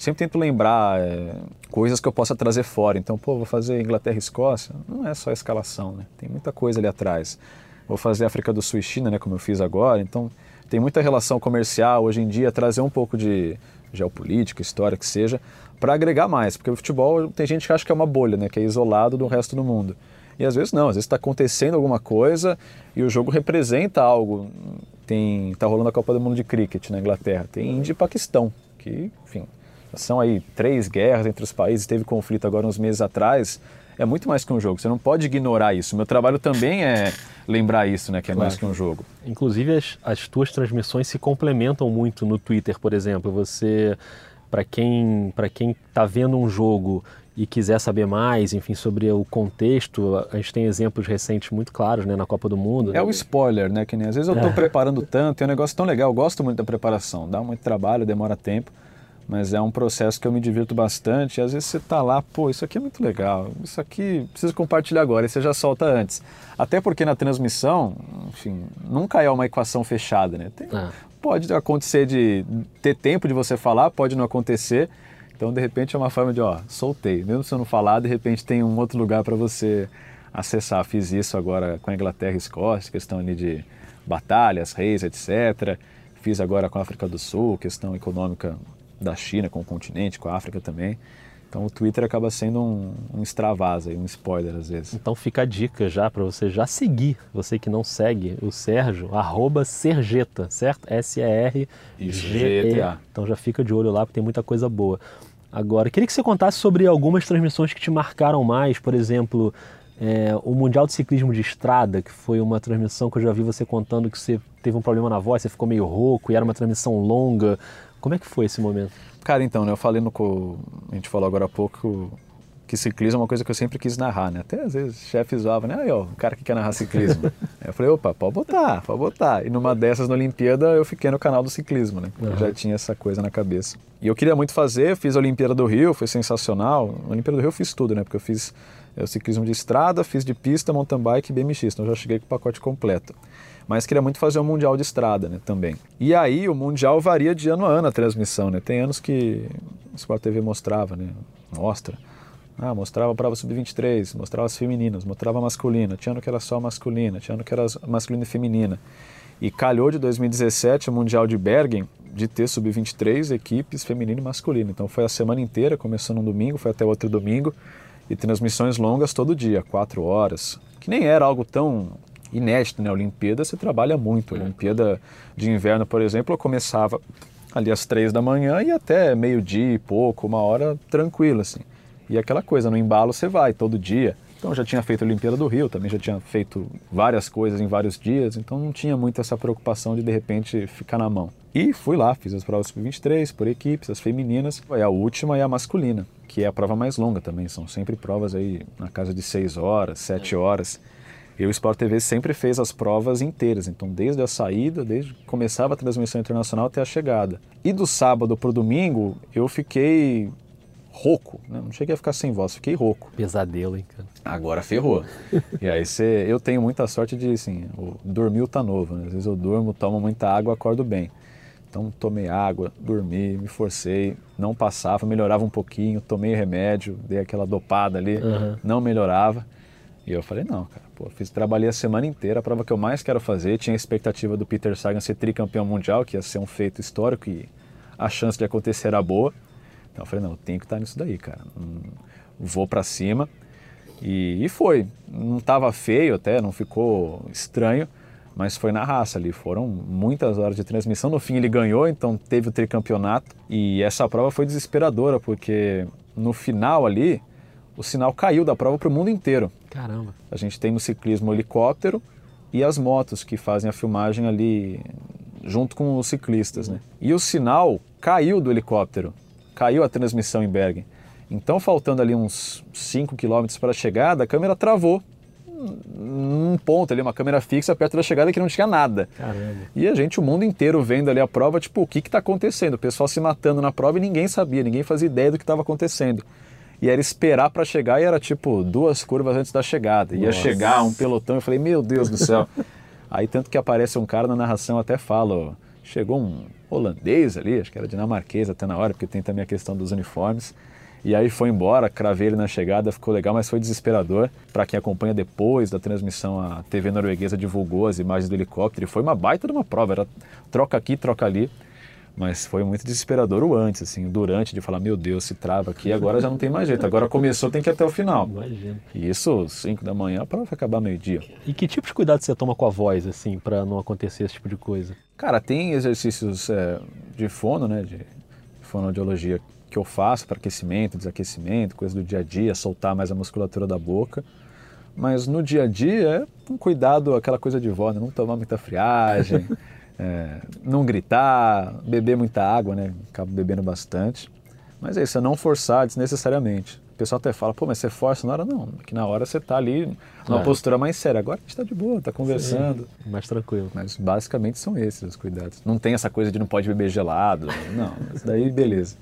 sempre tento lembrar é, coisas que eu possa trazer fora. Então, pô, vou fazer Inglaterra e Escócia, não é só a escalação, né? Tem muita coisa ali atrás. Vou fazer África do Sul e China, né, como eu fiz agora. Então, tem muita relação comercial hoje em dia, trazer um pouco de geopolítica, história que seja, para agregar mais, porque o futebol tem gente que acha que é uma bolha, né, que é isolado do resto do mundo. E às vezes não, às vezes está acontecendo alguma coisa e o jogo representa algo. Tem, tá rolando a Copa do Mundo de Cricket na Inglaterra, tem Índia e Paquistão, que, enfim, são aí três guerras entre os países, teve conflito agora uns meses atrás. É muito mais que um jogo, você não pode ignorar isso. Meu trabalho também é lembrar isso, né, que é claro. mais que um jogo. Inclusive as, as tuas transmissões se complementam muito no Twitter, por exemplo. Você, para quem para quem está vendo um jogo e quiser saber mais, enfim, sobre o contexto, a gente tem exemplos recentes muito claros, né, na Copa do Mundo. É o spoiler, né, que nem às vezes eu estou é. preparando tanto, é um negócio tão legal, eu gosto muito da preparação, dá muito trabalho, demora tempo mas é um processo que eu me divirto bastante. E às vezes você está lá, pô, isso aqui é muito legal, isso aqui preciso compartilhar agora, e você já solta antes. Até porque na transmissão, enfim, nunca é uma equação fechada, né? Tem, ah. Pode acontecer de ter tempo de você falar, pode não acontecer. Então, de repente, é uma forma de, ó, soltei. Mesmo se eu não falar, de repente tem um outro lugar para você acessar. Fiz isso agora com a Inglaterra e Escócia, questão ali de batalhas, reis, etc. Fiz agora com a África do Sul, questão econômica da China com o continente, com a África também. Então o Twitter acaba sendo um, um extravasa, um spoiler às vezes. Então fica a dica já para você já seguir, você que não segue o Sérgio, arroba Sergeta, certo? S-E-R-G-E-T-A. Então já fica de olho lá porque tem muita coisa boa. Agora, queria que você contasse sobre algumas transmissões que te marcaram mais, por exemplo, é, o Mundial de Ciclismo de Estrada, que foi uma transmissão que eu já vi você contando que você teve um problema na voz, você ficou meio rouco e era uma transmissão longa. Como é que foi esse momento? Cara, então, né, eu falei no. A gente falou agora há pouco que ciclismo é uma coisa que eu sempre quis narrar, né? Até às vezes o chefe zoava, né? Aí, ó, o cara que quer narrar ciclismo. eu falei, opa, pode botar, pode botar. E numa dessas na Olimpíada eu fiquei no canal do ciclismo, né? Uhum. Eu já tinha essa coisa na cabeça. E eu queria muito fazer, fiz a Olimpíada do Rio, foi sensacional. Na Olimpíada do Rio eu fiz tudo, né? Porque eu fiz eu, ciclismo de estrada, fiz de pista, mountain bike e BMX, então já cheguei com o pacote completo mas queria muito fazer o um Mundial de Estrada né, também. E aí o Mundial varia de ano a ano a transmissão, né? Tem anos que o Sport TV mostrava, né? Mostra. Ah, mostrava a prova sub-23, mostrava as femininas, mostrava a masculina. Tinha ano que era só masculina, tinha ano que era masculina e feminina. E calhou de 2017, o Mundial de Bergen, de ter sub-23 equipes feminino e masculino. Então foi a semana inteira, começou no domingo, foi até outro domingo, e transmissões longas todo dia, quatro horas. Que nem era algo tão inédito, né? Olimpíada você trabalha muito. A é. Olimpíada de inverno, por exemplo, eu começava ali às três da manhã e até meio-dia e pouco, uma hora tranquilo, assim. E aquela coisa, no embalo você vai todo dia. Então já tinha feito a Olimpíada do Rio, também já tinha feito várias coisas em vários dias, então não tinha muito essa preocupação de de repente ficar na mão. E fui lá, fiz as provas sub-23 por equipes, as femininas, foi a última e a masculina, que é a prova mais longa também, são sempre provas aí na casa de 6 horas, 7 horas. E o Sport TV sempre fez as provas inteiras, então desde a saída, desde que começava a transmissão internacional até a chegada. E do sábado para o domingo eu fiquei rouco, né? não cheguei a ficar sem voz, fiquei rouco. Pesadelo, hein, cara? Agora ferrou. e aí você, eu tenho muita sorte de, assim, o dormir tá novo, né? Às vezes eu durmo, tomo muita água, acordo bem. Então tomei água, dormi, me forcei, não passava, melhorava um pouquinho, tomei remédio, dei aquela dopada ali, uhum. não melhorava. E eu falei, não, cara, pô, fiz, trabalhei a semana inteira, a prova que eu mais quero fazer, tinha a expectativa do Peter Sagan ser tricampeão mundial, que ia ser um feito histórico e a chance de acontecer era boa. Então eu falei, não, eu tenho que estar nisso daí, cara. Hum, vou para cima. E, e, foi. Não estava feio até, não ficou estranho, mas foi na raça ali. Foram muitas horas de transmissão. No fim ele ganhou, então teve o tricampeonato. E essa prova foi desesperadora, porque no final ali, o sinal caiu da prova para o mundo inteiro. Caramba. A gente tem no ciclismo o helicóptero e as motos que fazem a filmagem ali junto com os ciclistas, né? E o sinal caiu do helicóptero caiu a transmissão em Bergen. Então, faltando ali uns 5 km para a chegada, a câmera travou num ponto ali, uma câmera fixa perto da chegada que não tinha nada. Caramba. E a gente, o mundo inteiro vendo ali a prova, tipo, o que está acontecendo? O pessoal se matando na prova e ninguém sabia, ninguém fazia ideia do que estava acontecendo. E era esperar para chegar e era tipo duas curvas antes da chegada. Ia Nossa. chegar um pelotão, eu falei, meu Deus do céu. Aí tanto que aparece um cara na narração até fala, chegou um holandês ali, acho que era dinamarquês até na hora, porque tem também a questão dos uniformes. E aí foi embora, cravei ele na chegada, ficou legal, mas foi desesperador. Para quem acompanha depois da transmissão, a TV norueguesa divulgou as imagens do helicóptero e foi uma baita de uma prova, era troca aqui, troca ali. Mas foi muito desesperador o antes, assim, durante, de falar, meu Deus, se trava aqui, agora já não tem mais jeito. Agora começou, tem que ir até o final. Imagina. E isso, 5 da manhã, a prova vai acabar meio-dia. E que tipo de cuidado você toma com a voz, assim, para não acontecer esse tipo de coisa? Cara, tem exercícios é, de fono, né, de fonoaudiologia que eu faço para aquecimento, desaquecimento, coisa do dia a dia, soltar mais a musculatura da boca. Mas no dia a dia é um cuidado, aquela coisa de vó, né? não tomar muita friagem, é, não gritar, beber muita água, né? Acabo bebendo bastante. Mas é isso, é não forçar desnecessariamente pessoal até fala, pô, mas você força na hora? Não, que na hora você está ali numa é. postura mais séria. Agora a gente está de boa, está conversando. Sim, mais tranquilo. Mas basicamente são esses os cuidados. Não tem essa coisa de não pode beber gelado. Não, isso daí beleza.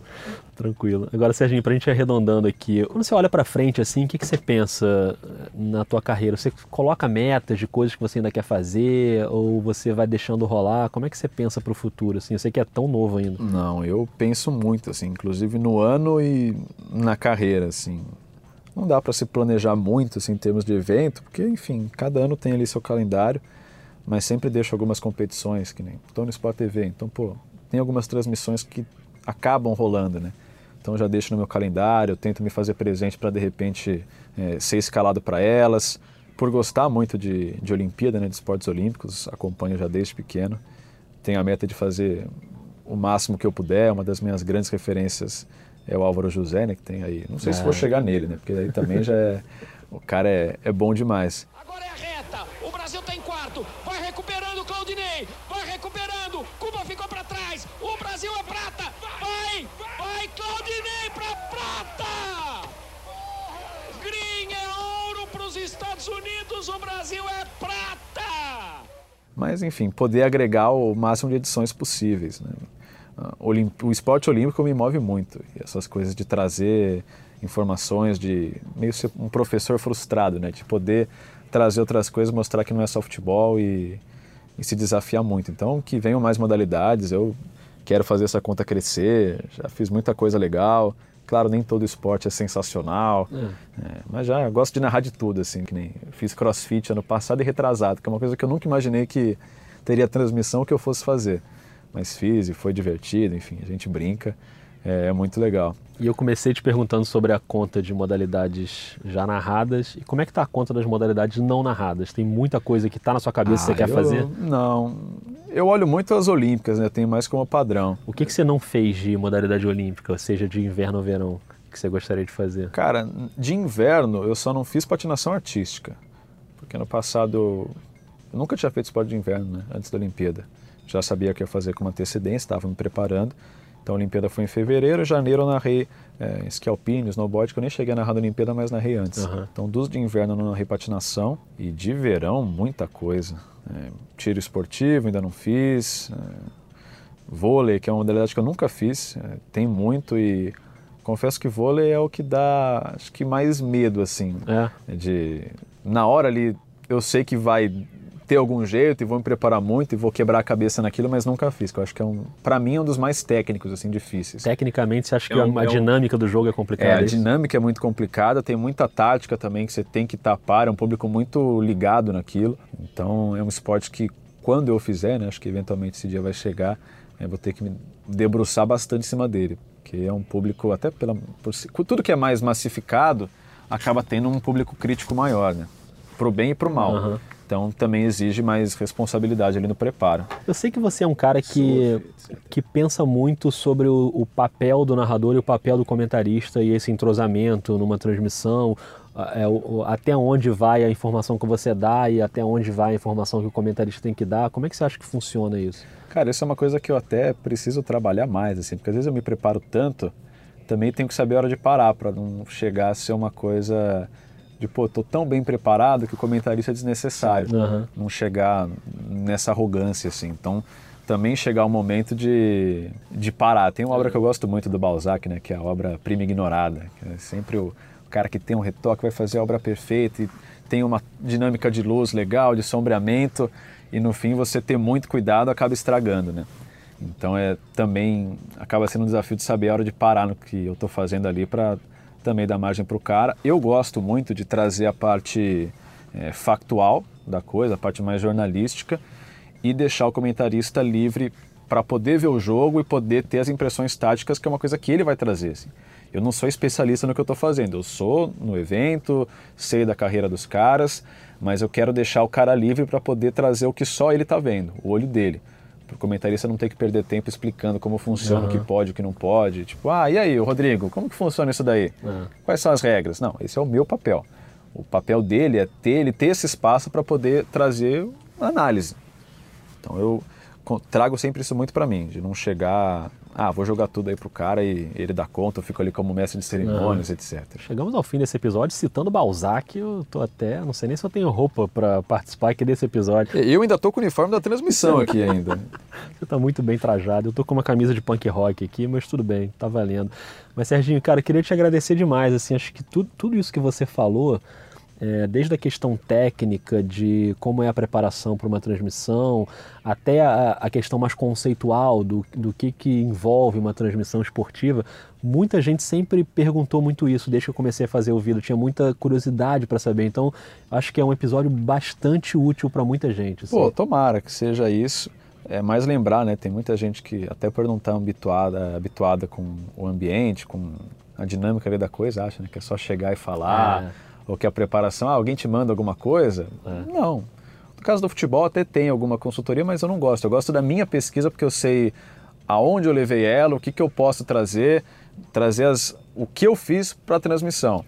Tranquilo. Agora, Serginho, para a gente arredondando aqui, quando você olha para frente assim, o que, que você pensa na tua carreira? Você coloca metas de coisas que você ainda quer fazer ou você vai deixando rolar? Como é que você pensa para o futuro? Assim, eu sei que é tão novo ainda. Não, eu penso muito, assim, inclusive no ano e na carreira, assim. Não dá para se planejar muito assim, em termos de evento, porque, enfim, cada ano tem ali seu calendário, mas sempre deixo algumas competições, que nem estou no Sport TV, então, pô, tem algumas transmissões que acabam rolando, né? Então já deixo no meu calendário, tento me fazer presente para de repente é, ser escalado para elas. Por gostar muito de, de Olimpíada, né, de esportes olímpicos, acompanho já desde pequeno. Tenho a meta de fazer o máximo que eu puder. Uma das minhas grandes referências é o Álvaro José, né, que tem aí. Não sei é. se vou chegar nele, né, porque aí também já é. O cara é, é bom demais. Agora é a reta. O Brasil tem tá quarto. Vai recuperando o Claudinei. Unidos. O Brasil é prata. Mas enfim, poder agregar o máximo de edições possíveis, né? o esporte olímpico me move muito. E essas coisas de trazer informações, de meio ser um professor frustrado, né? De poder trazer outras coisas, mostrar que não é só futebol e, e se desafiar muito. Então, que venham mais modalidades, eu quero fazer essa conta crescer, já fiz muita coisa legal. Claro, nem todo esporte é sensacional, é. É, mas já gosto de narrar de tudo, assim, que nem fiz crossfit ano passado e retrasado, que é uma coisa que eu nunca imaginei que teria transmissão que eu fosse fazer mas fiz e foi divertido, enfim, a gente brinca, é, é, muito legal. E eu comecei te perguntando sobre a conta de modalidades já narradas, e como é que está a conta das modalidades não narradas? Tem muita coisa que está na sua cabeça ah, que você quer eu, fazer? Não, eu olho muito as olímpicas, né, tenho mais como padrão. O que, que você não fez de modalidade olímpica, seja de inverno ou verão? que você gostaria de fazer? Cara, de inverno eu só não fiz patinação artística. Porque no passado eu nunca tinha feito esporte de inverno, né? Antes da Olimpíada. Já sabia que ia fazer com antecedência, estava me preparando. Então a Olimpíada foi em fevereiro, janeiro eu narrei é, esqui alpino, snowboard, que eu nem cheguei a narrar na Olimpíada, mas narrei antes. Uhum. Então dos de inverno eu não narrei patinação e de verão muita coisa. É, tiro esportivo ainda não fiz, é, vôlei, que é uma modalidade que eu nunca fiz, é, tem muito e confesso que vôlei é o que dá, acho que mais medo assim, É. de na hora ali eu sei que vai ter algum jeito e vou me preparar muito e vou quebrar a cabeça naquilo, mas nunca fiz. Que eu acho que é um, para mim é um dos mais técnicos assim difíceis. Tecnicamente, você acha É que um- a é um- dinâmica do jogo é É, complicada? a isso? dinâmica é muito complicada, tem muita tática também que você tem que tapar, é um público muito ligado naquilo. Então é um esporte que quando eu fizer, né, acho que eventualmente esse dia vai chegar, eu vou ter que me debruçar bastante em cima dele, porque é um público até pela por tudo que é mais massificado acaba tendo um público crítico maior, né? Pro bem e pro mal. Aham. Então também exige mais responsabilidade ali no preparo. Eu sei que você é um cara que, que pensa muito sobre o, o papel do narrador e o papel do comentarista e esse entrosamento numa transmissão, é, o- até onde vai a informação que você dá e até onde vai a informação que o comentarista tem que dar. Como é que você acha que funciona isso? Cara, isso é uma coisa que eu até preciso trabalhar mais, assim, porque às vezes eu me preparo tanto, também tenho que saber a hora de parar para não chegar a ser uma coisa de, pô, tô tão bem preparado que o comentarista é desnecessário. Aham. Não chegar nessa arrogância, assim. Então, também chegar o momento de, de parar. Tem uma obra que eu gosto muito do Balzac, né, que é a obra Prima Ignorada, que é sempre o, o cara que tem um retoque vai fazer a obra perfeita e tem uma dinâmica de luz legal, de sombreamento, e no fim você ter muito cuidado acaba estragando, né? Então é também acaba sendo um desafio de saber a hora de parar no que eu estou fazendo ali para também dar margem para o cara. Eu gosto muito de trazer a parte é, factual da coisa, a parte mais jornalística e deixar o comentarista livre para poder ver o jogo e poder ter as impressões táticas, que é uma coisa que ele vai trazer. assim. Eu não sou especialista no que eu estou fazendo, eu sou no evento, sei da carreira dos caras, mas eu quero deixar o cara livre para poder trazer o que só ele está vendo, o olho dele. Para o comentarista não ter que perder tempo explicando como funciona, o que pode, o que não pode. Tipo, ah, e aí, Rodrigo, como que funciona isso daí? Quais são as regras? Não, esse é o meu papel. O papel dele é ter, ele ter esse espaço para poder trazer análise. Então eu trago sempre isso muito para mim, de não chegar, ah, vou jogar tudo aí pro cara e ele dá conta, eu fico ali como mestre de cerimônias, etc. Chegamos ao fim desse episódio citando Balzac. Eu tô até, não sei nem se eu tenho roupa para participar aqui desse episódio. Eu ainda tô com o uniforme da transmissão aqui ainda. Você tá muito bem trajado. Eu tô com uma camisa de punk rock aqui, mas tudo bem, tá valendo. Mas, Serginho, cara, eu queria te agradecer demais. Assim, acho que tudo, tudo isso que você falou, é, desde a questão técnica de como é a preparação para uma transmissão, até a, a questão mais conceitual do, do que, que envolve uma transmissão esportiva, muita gente sempre perguntou muito isso desde que eu comecei a fazer o vídeo. Tinha muita curiosidade para saber. Então, acho que é um episódio bastante útil para muita gente. assim. Pô, tomara que seja isso. É mais lembrar, né? Tem muita gente que, até por não estar habituada, habituada com o ambiente, com a dinâmica ali da coisa, acha né, que é só chegar e falar, É. ou que a preparação, ah, alguém te manda alguma coisa? Não. No caso do futebol até tem alguma consultoria, mas eu não gosto. Eu gosto da minha pesquisa porque eu sei aonde eu levei ela, o que, que eu posso trazer, trazer as, o que eu fiz para a transmissão.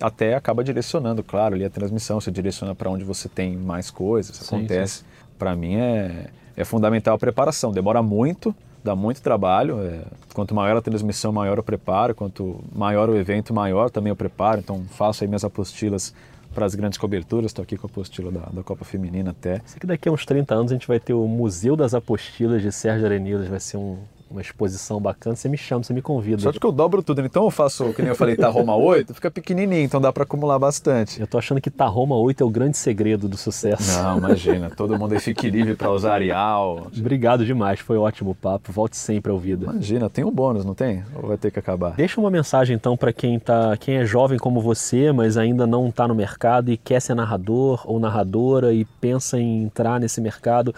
Até acaba direcionando, claro, ali a transmissão, você direciona para onde você tem mais coisas, Sim, acontece. Para mim é, é fundamental a preparação, demora muito, dá muito trabalho. é, quanto maior a transmissão, maior o preparo, quanto maior o evento, maior também o preparo. Então faço aí minhas apostilas para as grandes coberturas, estou aqui com a apostila da, da Copa Feminina até. Sei que daqui a uns 30 anos a gente vai ter o Museu das Apostilas de Sérgio Arenidas, vai ser um- uma exposição bacana. Você me chama, você me convida. Só que eu dobro tudo, então eu faço, que nem eu falei, tá Roma 8, fica pequenininho, então dá para acumular bastante. Eu tô achando que Tahoma 8 é o grande segredo do sucesso. Não, imagina, todo mundo aí fique livre para usar Arial. Obrigado demais, foi ótimo o papo. Volte sempre ao Vida. Imagina, tem um bônus, não tem? Ou vai ter que acabar? Deixa uma mensagem então para quem tá, quem é jovem como você, mas ainda não está no mercado e quer ser narrador ou narradora e pensa em entrar nesse mercado.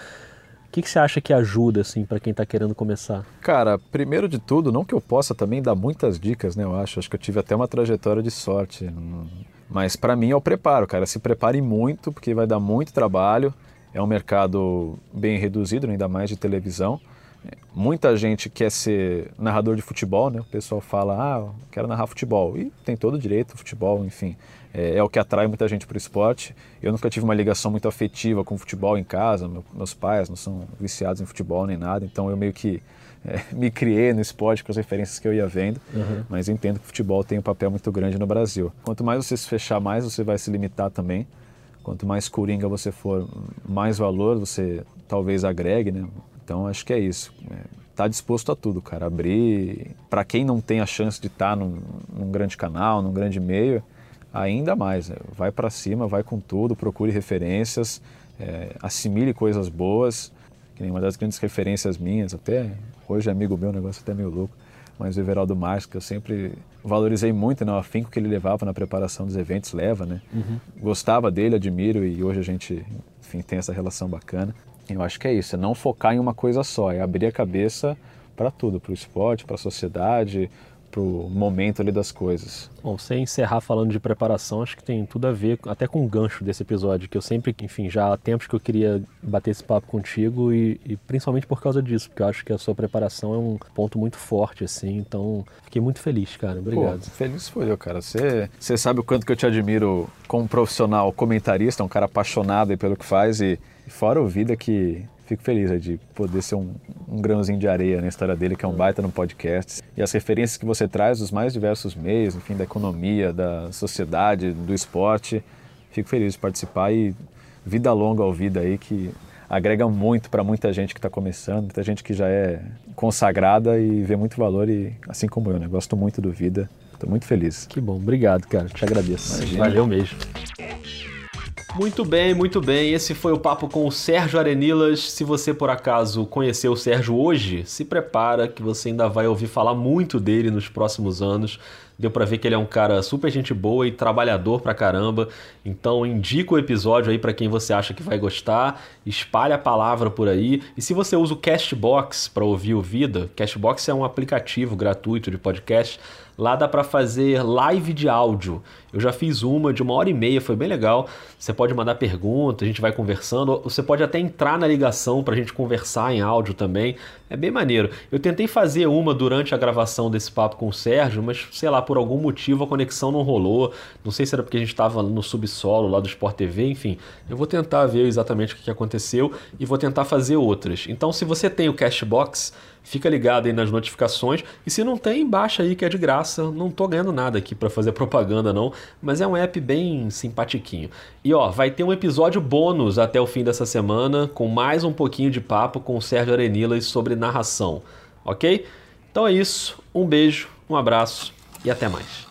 O que, que você acha que ajuda assim para quem está querendo começar? Cara, primeiro de tudo, não que eu possa também dar muitas dicas, né? Eu acho, acho que eu tive até uma trajetória de sorte. Mas para mim é o preparo, cara. Se prepare muito, porque vai dar muito trabalho. É um mercado bem reduzido, ainda mais de televisão. Muita gente quer ser narrador de futebol, né? O pessoal fala, ah, quero narrar futebol. E tem todo o direito, futebol, enfim. É, é o que atrai muita gente para o esporte. Eu nunca tive uma ligação muito afetiva com o futebol em casa. Meu, meus pais não são viciados em futebol nem nada, então eu meio que é, me criei no esporte com as referências que eu ia vendo. Uhum. Mas entendo que o futebol tem um papel muito grande no Brasil. Quanto mais você se fechar, mais você vai se limitar também. Quanto mais coringa você for, mais valor você talvez agregue, né? Então acho que é isso. É, tá disposto a tudo, cara. Abrir. Para quem não tem a chance de estar tá num, num, grande canal, num grande meio, ainda mais. É, vai para cima, vai com tudo, procure referências, é, assimile coisas boas. Que nem uma das grandes referências minhas, até hoje é amigo meu, negócio até meio louco, mas o Everaldo Marques, que eu sempre valorizei muito, né, o afinco que ele levava na preparação dos eventos, leva, né? Uhum. Gostava dele, admiro e hoje a gente, enfim, tem essa relação bacana. Eu acho que é isso, é não focar em uma coisa só, é abrir a cabeça para tudo, para o esporte, para a sociedade, para o momento ali das coisas. Bom, sem encerrar falando de preparação, acho que tem tudo a ver até com o gancho desse episódio, que eu sempre, enfim, já há tempos que eu queria bater esse papo contigo e, e principalmente por causa disso, porque eu acho que a sua preparação é um ponto muito forte, assim, então fiquei muito feliz, cara, obrigado. Pô, feliz foi eu, cara, você, você sabe o quanto que eu te admiro como profissional comentarista, um cara apaixonado pelo que faz e fora o Vida que fico feliz de poder ser um, um, grãozinho de areia na história dele, que é um baita no podcast. E as referências que você traz dos mais diversos meios, enfim, da economia, da sociedade, do esporte. Fico feliz de participar e vida longa ao Vida aí, que agrega muito para muita gente que está começando, muita gente que já é consagrada e vê muito valor, e assim como eu, né? Gosto muito do Vida. Estou muito feliz. Que bom, obrigado, cara. Te agradeço. Imagina. Valeu mesmo. Muito bem, muito bem. Esse foi o papo com o Sérgio Arenilas. Se você por acaso conheceu o Sérgio hoje, se prepara que você ainda vai ouvir falar muito dele nos próximos anos. Deu para ver que ele é um cara super gente boa e trabalhador pra caramba. Então indica o episódio aí para quem você acha que vai gostar, espalha a palavra por aí. E se você usa o Castbox para ouvir o Vida, Castbox é um aplicativo gratuito de podcast Lá dá para fazer live de áudio. Eu já fiz uma de uma hora e meia, foi bem legal. Você pode mandar perguntas, a gente vai conversando. Você pode até entrar na ligação para a gente conversar em áudio também. É bem maneiro. Eu tentei fazer uma durante a gravação desse papo com o Sérgio, mas sei lá, por algum motivo a conexão não rolou. Não sei se era porque a gente estava no subsolo lá do Sport TV, enfim. Eu vou tentar ver exatamente o que aconteceu e vou tentar fazer outras. Então, se você tem o Cashbox, Fica ligado aí nas notificações. E se não tem, baixa aí que é de graça. Não tô ganhando nada aqui para fazer propaganda não, mas é um app bem simpatiquinho. E ó, vai ter um episódio bônus até o fim dessa semana com mais um pouquinho de papo com o Sérgio Arenilas sobre narração, ok? Então é isso. Um beijo, um abraço e até mais.